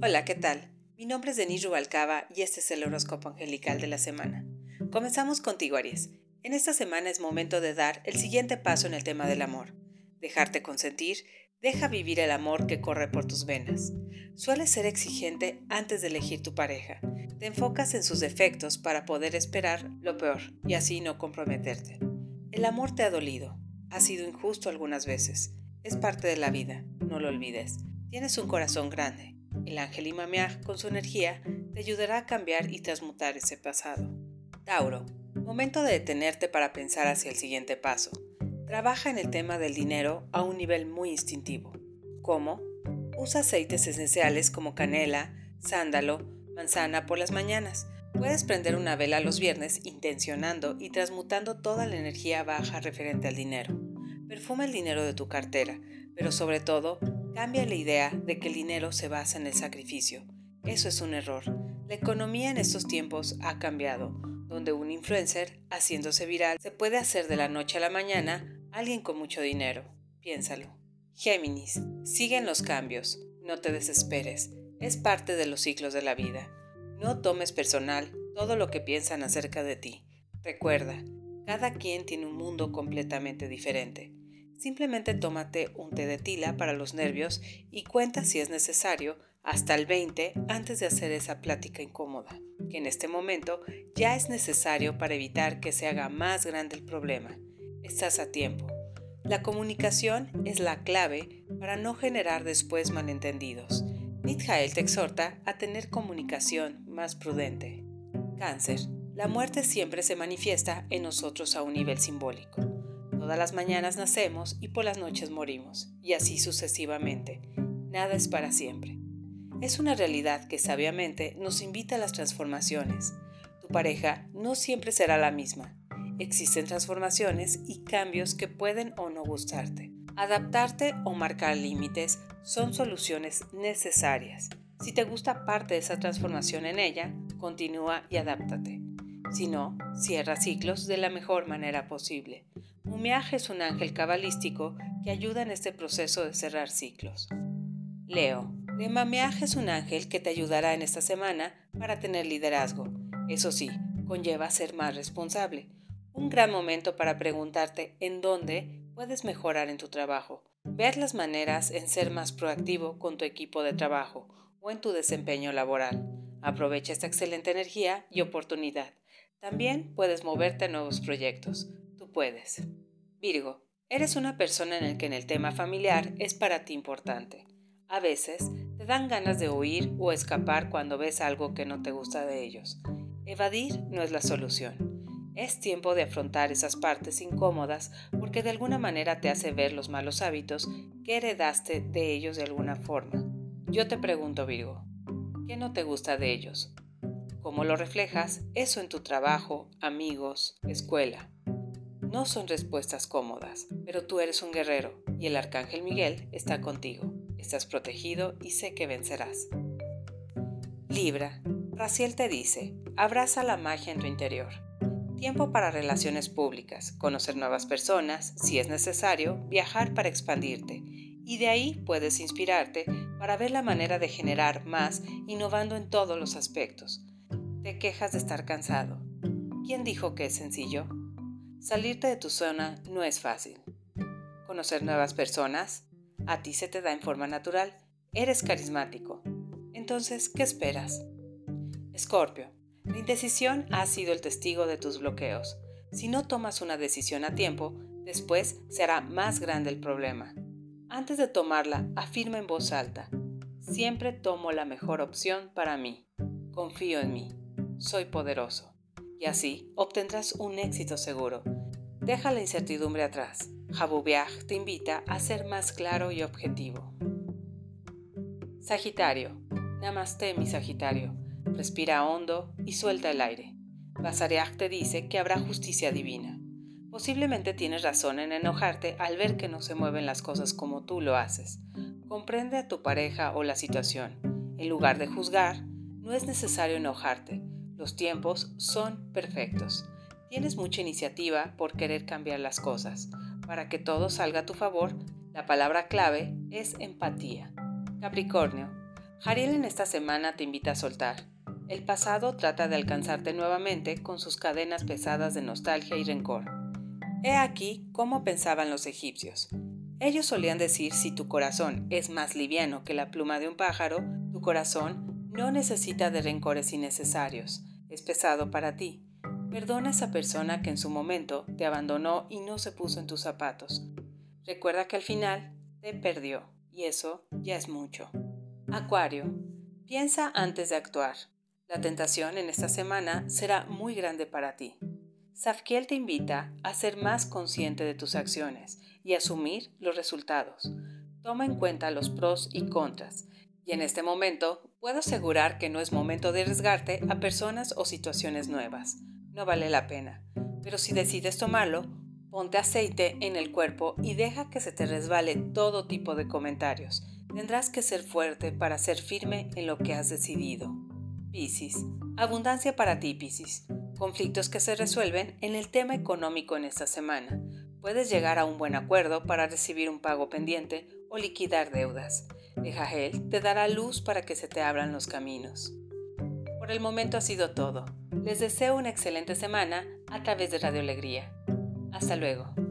Hola, ¿qué tal? Mi nombre es Denise Rubalcaba y este es el horóscopo angelical de la semana. Comenzamos contigo, Aries. En esta semana es momento de dar el siguiente paso en el tema del amor. Dejarte consentir, deja vivir el amor que corre por tus venas. Sueles ser exigente antes de elegir tu pareja. Te enfocas en sus defectos para poder esperar lo peor y así no comprometerte. El amor te ha dolido, ha sido injusto algunas veces. Es parte de la vida, no lo olvides. Tienes un corazón grande. El ángel Imamiah, con su energía, te ayudará a cambiar y transmutar ese pasado. Tauro, momento de detenerte para pensar hacia el siguiente paso. Trabaja en el tema del dinero a un nivel muy instintivo. ¿Cómo? Usa aceites esenciales como canela, sándalo, manzana por las mañanas. Puedes prender una vela los viernes intencionando y transmutando toda la energía baja referente al dinero. Perfuma el dinero de tu cartera, pero sobre todo, cambia la idea de que el dinero se basa en el sacrificio. Eso es un error. La economía en estos tiempos ha cambiado, donde un influencer, haciéndose viral, se puede hacer de la noche a la mañana alguien con mucho dinero. Piénsalo. Géminis, siguen los cambios. No te desesperes. Es parte de los ciclos de la vida. No tomes personal todo lo que piensan acerca de ti. Recuerda, cada quien tiene un mundo completamente diferente. Simplemente tómate un té de tila para los nervios y cuenta si es necesario hasta el 20 antes de hacer esa plática incómoda, que en este momento ya es necesario para evitar que se haga más grande el problema. Estás a tiempo. La comunicación es la clave para no generar después malentendidos. Nitjael te exhorta a tener comunicación más prudente. Cáncer. La muerte siempre se manifiesta en nosotros a un nivel simbólico. Todas las mañanas nacemos y por las noches morimos, y así sucesivamente. Nada es para siempre. Es una realidad que sabiamente nos invita a las transformaciones. Tu pareja no siempre será la misma. Existen transformaciones y cambios que pueden o no gustarte. Adaptarte o marcar límites son soluciones necesarias. Si te gusta parte de esa transformación en ella, continúa y adáptate. Si no, cierra ciclos de la mejor manera posible. Mumiaje es un ángel cabalístico que ayuda en este proceso de cerrar ciclos. Leo, Nemameaje es un ángel que te ayudará en esta semana para tener liderazgo. Eso sí, conlleva ser más responsable. Un gran momento para preguntarte en dónde puedes mejorar en tu trabajo. Ver las maneras en ser más proactivo con tu equipo de trabajo o en tu desempeño laboral. Aprovecha esta excelente energía y oportunidad. También puedes moverte a nuevos proyectos puedes. Virgo, eres una persona en la que en el tema familiar es para ti importante. A veces te dan ganas de huir o escapar cuando ves algo que no te gusta de ellos. Evadir no es la solución. Es tiempo de afrontar esas partes incómodas porque de alguna manera te hace ver los malos hábitos que heredaste de ellos de alguna forma. Yo te pregunto, Virgo, ¿qué no te gusta de ellos? ¿Cómo lo reflejas eso en tu trabajo, amigos, escuela? No son respuestas cómodas, pero tú eres un guerrero y el arcángel Miguel está contigo. Estás protegido y sé que vencerás. Libra, Raciel te dice, abraza la magia en tu interior. Tiempo para relaciones públicas, conocer nuevas personas, si es necesario, viajar para expandirte. Y de ahí puedes inspirarte para ver la manera de generar más innovando en todos los aspectos. Te quejas de estar cansado. ¿Quién dijo que es sencillo? Salirte de tu zona no es fácil. Conocer nuevas personas, a ti se te da en forma natural. Eres carismático. Entonces, ¿qué esperas? Escorpio, la indecisión ha sido el testigo de tus bloqueos. Si no tomas una decisión a tiempo, después será más grande el problema. Antes de tomarla, afirma en voz alta. Siempre tomo la mejor opción para mí. Confío en mí. Soy poderoso y así obtendrás un éxito seguro. Deja la incertidumbre atrás. Jabubiaj te invita a ser más claro y objetivo. Sagitario. Namaste, mi Sagitario. Respira hondo y suelta el aire. Basariach te dice que habrá justicia divina. Posiblemente tienes razón en enojarte al ver que no se mueven las cosas como tú lo haces. Comprende a tu pareja o la situación. En lugar de juzgar, no es necesario enojarte los tiempos son perfectos. Tienes mucha iniciativa por querer cambiar las cosas. Para que todo salga a tu favor, la palabra clave es empatía. Capricornio, Jariel en esta semana te invita a soltar. El pasado trata de alcanzarte nuevamente con sus cadenas pesadas de nostalgia y rencor. He aquí cómo pensaban los egipcios. Ellos solían decir si tu corazón es más liviano que la pluma de un pájaro, tu corazón no necesita de rencores innecesarios, es pesado para ti. Perdona a esa persona que en su momento te abandonó y no se puso en tus zapatos. Recuerda que al final te perdió y eso ya es mucho. Acuario, piensa antes de actuar. La tentación en esta semana será muy grande para ti. Safkiel te invita a ser más consciente de tus acciones y asumir los resultados. Toma en cuenta los pros y contras. Y en este momento puedo asegurar que no es momento de arriesgarte a personas o situaciones nuevas. No vale la pena. Pero si decides tomarlo, ponte aceite en el cuerpo y deja que se te resbale todo tipo de comentarios. Tendrás que ser fuerte para ser firme en lo que has decidido. Piscis. Abundancia para ti, Piscis conflictos que se resuelven en el tema económico en esta semana. Puedes llegar a un buen acuerdo para recibir un pago pendiente o liquidar deudas. Ejajel te dará luz para que se te abran los caminos. Por el momento ha sido todo. Les deseo una excelente semana a través de Radio Alegría. Hasta luego.